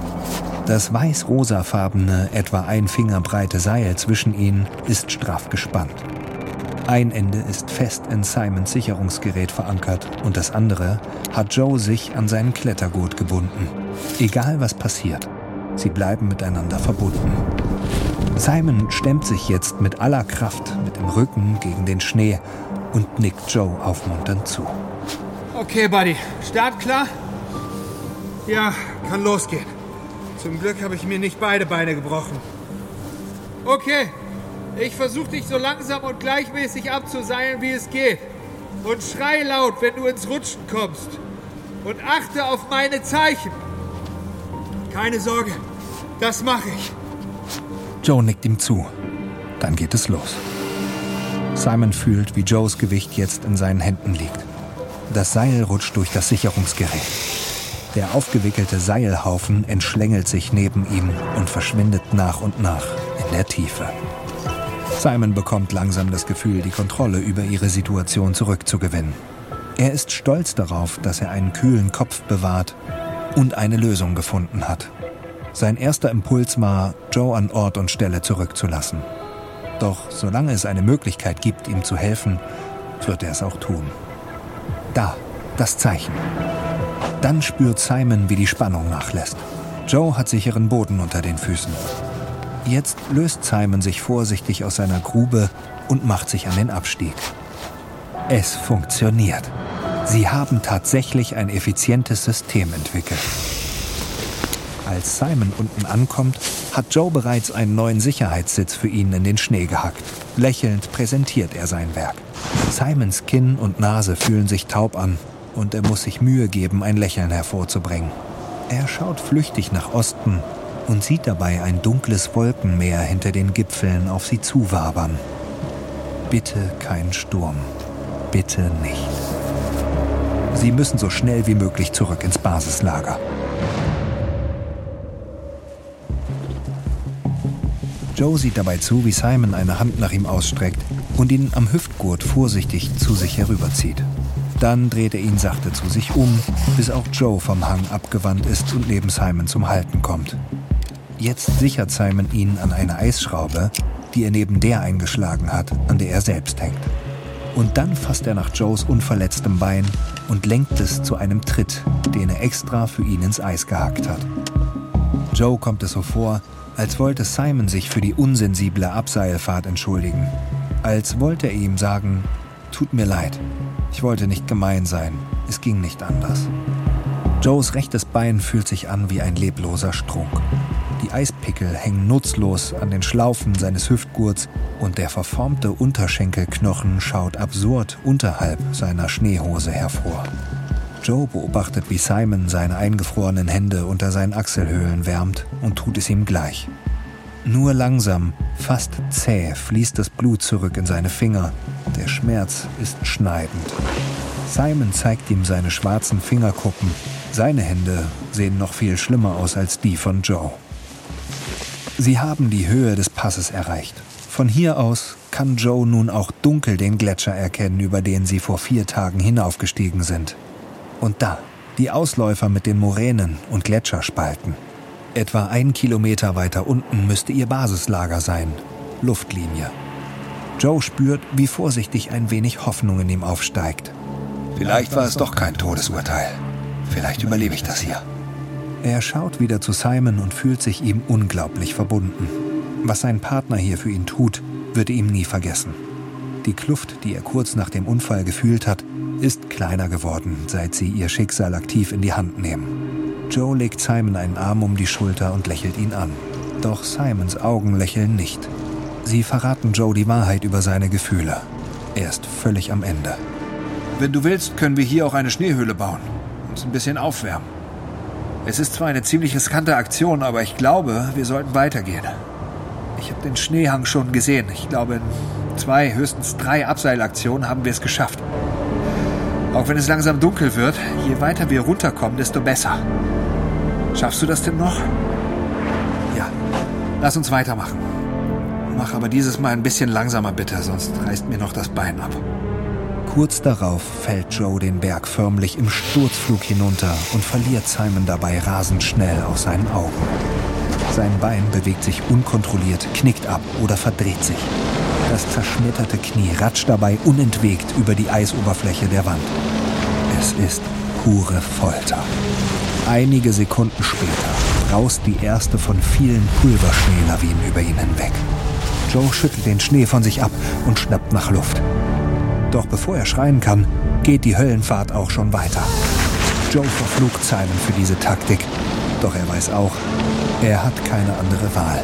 Speaker 1: Das weiß-rosafarbene, etwa ein Finger breite Seil zwischen ihnen ist straff gespannt. Ein Ende ist fest in Simons Sicherungsgerät verankert und das andere hat Joe sich an seinen Klettergurt gebunden. Egal was passiert, Sie bleiben miteinander verbunden. Simon stemmt sich jetzt mit aller Kraft mit dem Rücken gegen den Schnee und nickt Joe aufmunternd zu.
Speaker 3: Okay, Buddy. Start klar? Ja, kann losgehen. Zum Glück habe ich mir nicht beide Beine gebrochen. Okay, ich versuche dich so langsam und gleichmäßig abzuseilen, wie es geht. Und schrei laut, wenn du ins Rutschen kommst. Und achte auf meine Zeichen. Keine Sorge, das mache ich.
Speaker 1: Joe nickt ihm zu. Dann geht es los. Simon fühlt, wie Joes Gewicht jetzt in seinen Händen liegt. Das Seil rutscht durch das Sicherungsgerät. Der aufgewickelte Seilhaufen entschlängelt sich neben ihm und verschwindet nach und nach in der Tiefe. Simon bekommt langsam das Gefühl, die Kontrolle über ihre Situation zurückzugewinnen. Er ist stolz darauf, dass er einen kühlen Kopf bewahrt und eine Lösung gefunden hat. Sein erster Impuls war, Joe an Ort und Stelle zurückzulassen. Doch solange es eine Möglichkeit gibt, ihm zu helfen, wird er es auch tun. Da, das Zeichen. Dann spürt Simon, wie die Spannung nachlässt. Joe hat sicheren Boden unter den Füßen. Jetzt löst Simon sich vorsichtig aus seiner Grube und macht sich an den Abstieg. Es funktioniert. Sie haben tatsächlich ein effizientes System entwickelt. Als Simon unten ankommt, hat Joe bereits einen neuen Sicherheitssitz für ihn in den Schnee gehackt. Lächelnd präsentiert er sein Werk. Simons Kinn und Nase fühlen sich taub an und er muss sich Mühe geben, ein Lächeln hervorzubringen. Er schaut flüchtig nach Osten und sieht dabei ein dunkles Wolkenmeer hinter den Gipfeln auf sie zuwabern. Bitte kein Sturm. Bitte nicht. Sie müssen so schnell wie möglich zurück ins Basislager. Joe sieht dabei zu, wie Simon eine Hand nach ihm ausstreckt und ihn am Hüftgurt vorsichtig zu sich herüberzieht. Dann dreht er ihn sachte zu sich um, bis auch Joe vom Hang abgewandt ist und neben Simon zum Halten kommt. Jetzt sichert Simon ihn an eine Eisschraube, die er neben der eingeschlagen hat, an der er selbst hängt. Und dann fasst er nach Joes unverletztem Bein und lenkt es zu einem Tritt, den er extra für ihn ins Eis gehackt hat. Joe kommt es so vor, als wollte Simon sich für die unsensible Abseilfahrt entschuldigen. Als wollte er ihm sagen, tut mir leid, ich wollte nicht gemein sein, es ging nicht anders. Joes rechtes Bein fühlt sich an wie ein lebloser Strunk. Die Eispickel hängen nutzlos an den Schlaufen seines Hüftgurts und der verformte Unterschenkelknochen schaut absurd unterhalb seiner Schneehose hervor. Joe beobachtet, wie Simon seine eingefrorenen Hände unter seinen Achselhöhlen wärmt und tut es ihm gleich. Nur langsam, fast zäh, fließt das Blut zurück in seine Finger. Der Schmerz ist schneidend. Simon zeigt ihm seine schwarzen Fingerkuppen. Seine Hände sehen noch viel schlimmer aus als die von Joe. Sie haben die Höhe des Passes erreicht. Von hier aus kann Joe nun auch dunkel den Gletscher erkennen, über den sie vor vier Tagen hinaufgestiegen sind. Und da, die Ausläufer mit den Moränen und Gletscherspalten. Etwa ein Kilometer weiter unten müsste ihr Basislager sein. Luftlinie. Joe spürt, wie vorsichtig ein wenig Hoffnung in ihm aufsteigt.
Speaker 2: Vielleicht war es doch kein Todesurteil. Vielleicht überlebe ich das hier.
Speaker 1: Er schaut wieder zu Simon und fühlt sich ihm unglaublich verbunden. Was sein Partner hier für ihn tut, wird ihm nie vergessen. Die Kluft, die er kurz nach dem Unfall gefühlt hat, ist kleiner geworden, seit sie ihr Schicksal aktiv in die Hand nehmen. Joe legt Simon einen Arm um die Schulter und lächelt ihn an. Doch Simons Augen lächeln nicht. Sie verraten Joe die Wahrheit über seine Gefühle. Er ist völlig am Ende.
Speaker 2: Wenn du willst, können wir hier auch eine Schneehöhle bauen. Uns ein bisschen aufwärmen. Es ist zwar eine ziemlich riskante Aktion, aber ich glaube, wir sollten weitergehen. Ich habe den Schneehang schon gesehen. Ich glaube, in zwei, höchstens drei Abseilaktionen haben wir es geschafft. Auch wenn es langsam dunkel wird, je weiter wir runterkommen, desto besser. Schaffst du das denn noch? Ja. Lass uns weitermachen. Mach aber dieses Mal ein bisschen langsamer bitte, sonst reißt mir noch das Bein ab.
Speaker 1: Kurz darauf fällt Joe den Berg förmlich im Sturzflug hinunter und verliert Simon dabei rasend schnell aus seinen Augen. Sein Bein bewegt sich unkontrolliert, knickt ab oder verdreht sich. Das zerschmetterte Knie ratscht dabei unentwegt über die Eisoberfläche der Wand. Es ist pure Folter. Einige Sekunden später braust die erste von vielen Pulverschneelawinen über ihn hinweg. Joe schüttelt den Schnee von sich ab und schnappt nach Luft. Doch bevor er schreien kann, geht die Höllenfahrt auch schon weiter. Joe verflucht Simon für diese Taktik. Doch er weiß auch, er hat keine andere Wahl.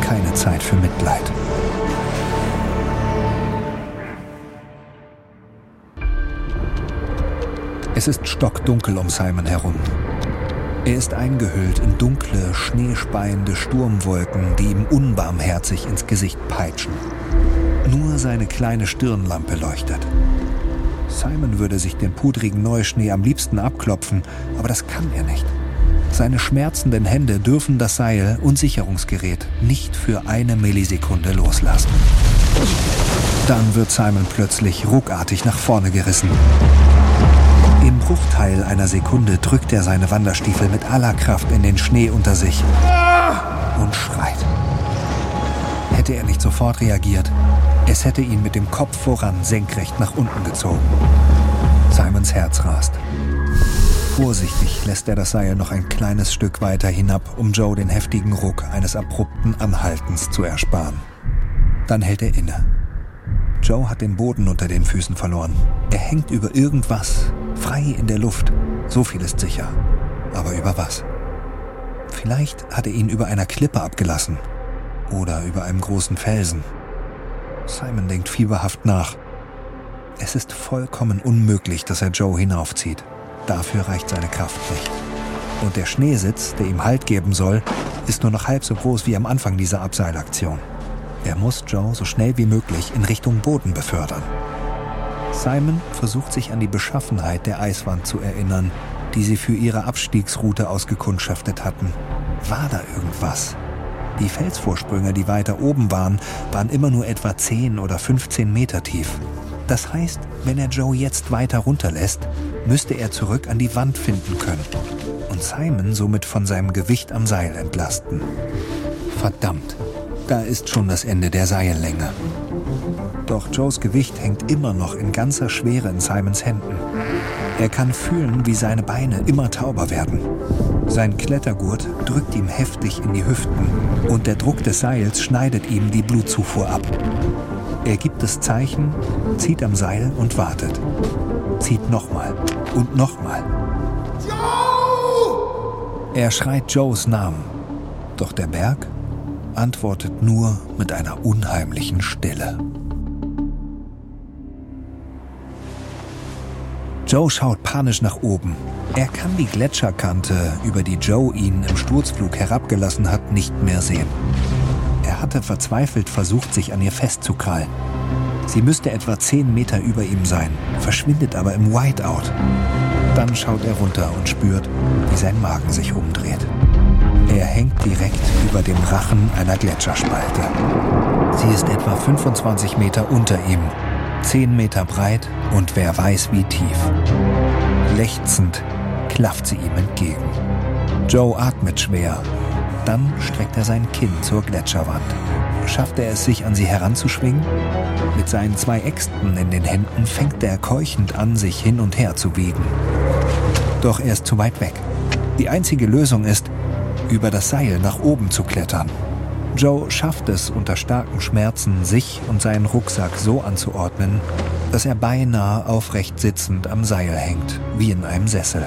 Speaker 1: Keine Zeit für Mitleid. Es ist stockdunkel um Simon herum. Er ist eingehüllt in dunkle, schneespeiende Sturmwolken, die ihm unbarmherzig ins Gesicht peitschen. Nur seine kleine Stirnlampe leuchtet. Simon würde sich den pudrigen Neuschnee am liebsten abklopfen, aber das kann er nicht. Seine schmerzenden Hände dürfen das Seil und Sicherungsgerät nicht für eine Millisekunde loslassen. Dann wird Simon plötzlich ruckartig nach vorne gerissen. Im Bruchteil einer Sekunde drückt er seine Wanderstiefel mit aller Kraft in den Schnee unter sich und schreit. Hätte er nicht sofort reagiert, es hätte ihn mit dem Kopf voran senkrecht nach unten gezogen. Simons Herz rast. Vorsichtig lässt er das Seil noch ein kleines Stück weiter hinab, um Joe den heftigen Ruck eines abrupten Anhaltens zu ersparen. Dann hält er inne. Joe hat den Boden unter den Füßen verloren. Er hängt über irgendwas, frei in der Luft. So viel ist sicher. Aber über was? Vielleicht hat er ihn über einer Klippe abgelassen. Oder über einem großen Felsen. Simon denkt fieberhaft nach. Es ist vollkommen unmöglich, dass er Joe hinaufzieht. Dafür reicht seine Kraft nicht. Und der Schneesitz, der ihm Halt geben soll, ist nur noch halb so groß wie am Anfang dieser Abseilaktion. Er muss Joe so schnell wie möglich in Richtung Boden befördern. Simon versucht sich an die Beschaffenheit der Eiswand zu erinnern, die sie für ihre Abstiegsroute ausgekundschaftet hatten. War da irgendwas? Die Felsvorsprünge, die weiter oben waren, waren immer nur etwa 10 oder 15 Meter tief. Das heißt, wenn er Joe jetzt weiter runterlässt, müsste er zurück an die Wand finden können und Simon somit von seinem Gewicht am Seil entlasten. Verdammt, da ist schon das Ende der Seillänge. Doch Joes Gewicht hängt immer noch in ganzer Schwere in Simons Händen. Er kann fühlen, wie seine Beine immer tauber werden. Sein Klettergurt drückt ihm heftig in die Hüften und der Druck des Seils schneidet ihm die Blutzufuhr ab. Er gibt das Zeichen, zieht am Seil und wartet. Zieht nochmal und nochmal. Joe! Er schreit Joes Namen. Doch der Berg antwortet nur mit einer unheimlichen Stille. Joe schaut panisch nach oben. Er kann die Gletscherkante, über die Joe ihn im Sturzflug herabgelassen hat, nicht mehr sehen. Er hatte verzweifelt versucht, sich an ihr festzukrallen. Sie müsste etwa zehn Meter über ihm sein, verschwindet aber im Whiteout. Dann schaut er runter und spürt, wie sein Magen sich umdreht. Er hängt direkt über dem Rachen einer Gletscherspalte. Sie ist etwa 25 Meter unter ihm 10 Meter breit und wer weiß wie tief. Lechzend klafft sie ihm entgegen. Joe atmet schwer. Dann streckt er sein Kinn zur Gletscherwand. Schafft er es, sich an sie heranzuschwingen? Mit seinen zwei Äxten in den Händen fängt er keuchend an, sich hin und her zu wiegen. Doch er ist zu weit weg. Die einzige Lösung ist, über das Seil nach oben zu klettern. Joe schafft es unter starken Schmerzen, sich und seinen Rucksack so anzuordnen, dass er beinahe aufrecht sitzend am Seil hängt, wie in einem Sessel.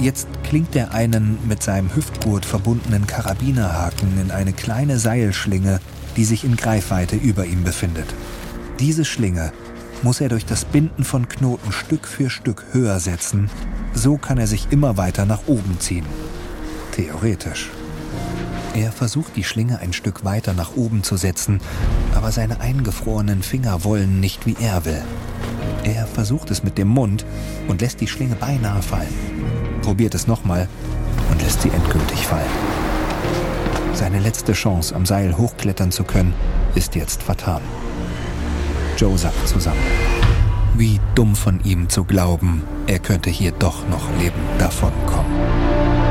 Speaker 1: Jetzt klingt er einen mit seinem Hüftgurt verbundenen Karabinerhaken in eine kleine Seilschlinge, die sich in Greifweite über ihm befindet. Diese Schlinge muss er durch das Binden von Knoten Stück für Stück höher setzen, so kann er sich immer weiter nach oben ziehen. Theoretisch. Er versucht die Schlinge ein Stück weiter nach oben zu setzen, aber seine eingefrorenen Finger wollen nicht, wie er will. Er versucht es mit dem Mund und lässt die Schlinge beinahe fallen. Probiert es nochmal und lässt sie endgültig fallen. Seine letzte Chance, am Seil hochklettern zu können, ist jetzt vertan. Joe sackt zusammen. Wie dumm von ihm zu glauben, er könnte hier doch noch lebend davonkommen.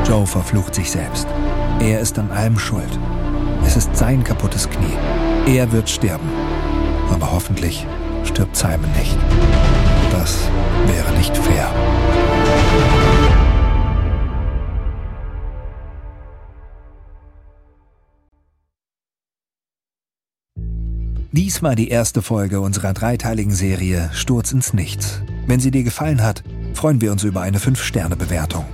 Speaker 1: Joe verflucht sich selbst. Er ist an allem schuld. Es ist sein kaputtes Knie. Er wird sterben. Aber hoffentlich stirbt Simon nicht. Das wäre nicht fair. Dies war die erste Folge unserer dreiteiligen Serie Sturz ins Nichts. Wenn sie dir gefallen hat, freuen wir uns über eine 5-Sterne-Bewertung.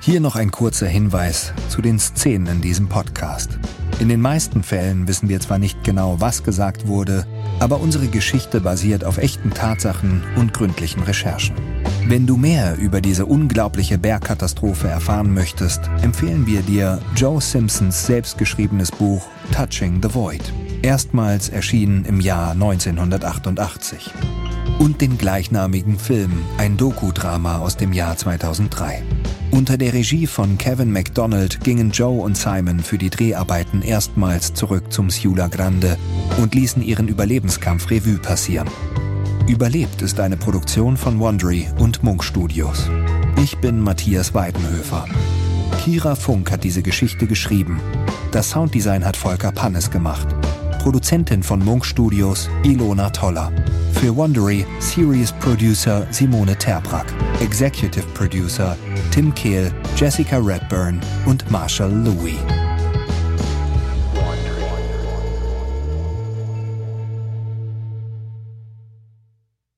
Speaker 1: Hier noch ein kurzer Hinweis zu den Szenen in diesem Podcast. In den meisten Fällen wissen wir zwar nicht genau, was gesagt wurde, aber unsere Geschichte basiert auf echten Tatsachen und gründlichen Recherchen. Wenn du mehr über diese unglaubliche Bergkatastrophe erfahren möchtest, empfehlen wir dir Joe Simpsons selbstgeschriebenes Buch Touching the Void, erstmals erschienen im Jahr 1988, und den gleichnamigen Film, ein Doku-Drama aus dem Jahr 2003. Unter der Regie von Kevin MacDonald gingen Joe und Simon für die Dreharbeiten erstmals zurück zum Ciula Grande und ließen ihren Überlebenskampf Revue passieren. Überlebt ist eine Produktion von Wondery und Munk Studios. Ich bin Matthias Weidenhöfer. Kira Funk hat diese Geschichte geschrieben. Das Sounddesign hat Volker Pannes gemacht. Produzentin von Munk Studios Ilona Toller. Für Wondery Series Producer Simone Terbrack. Executive Producer Tim Kehl, Jessica Redburn und Marshall Louis.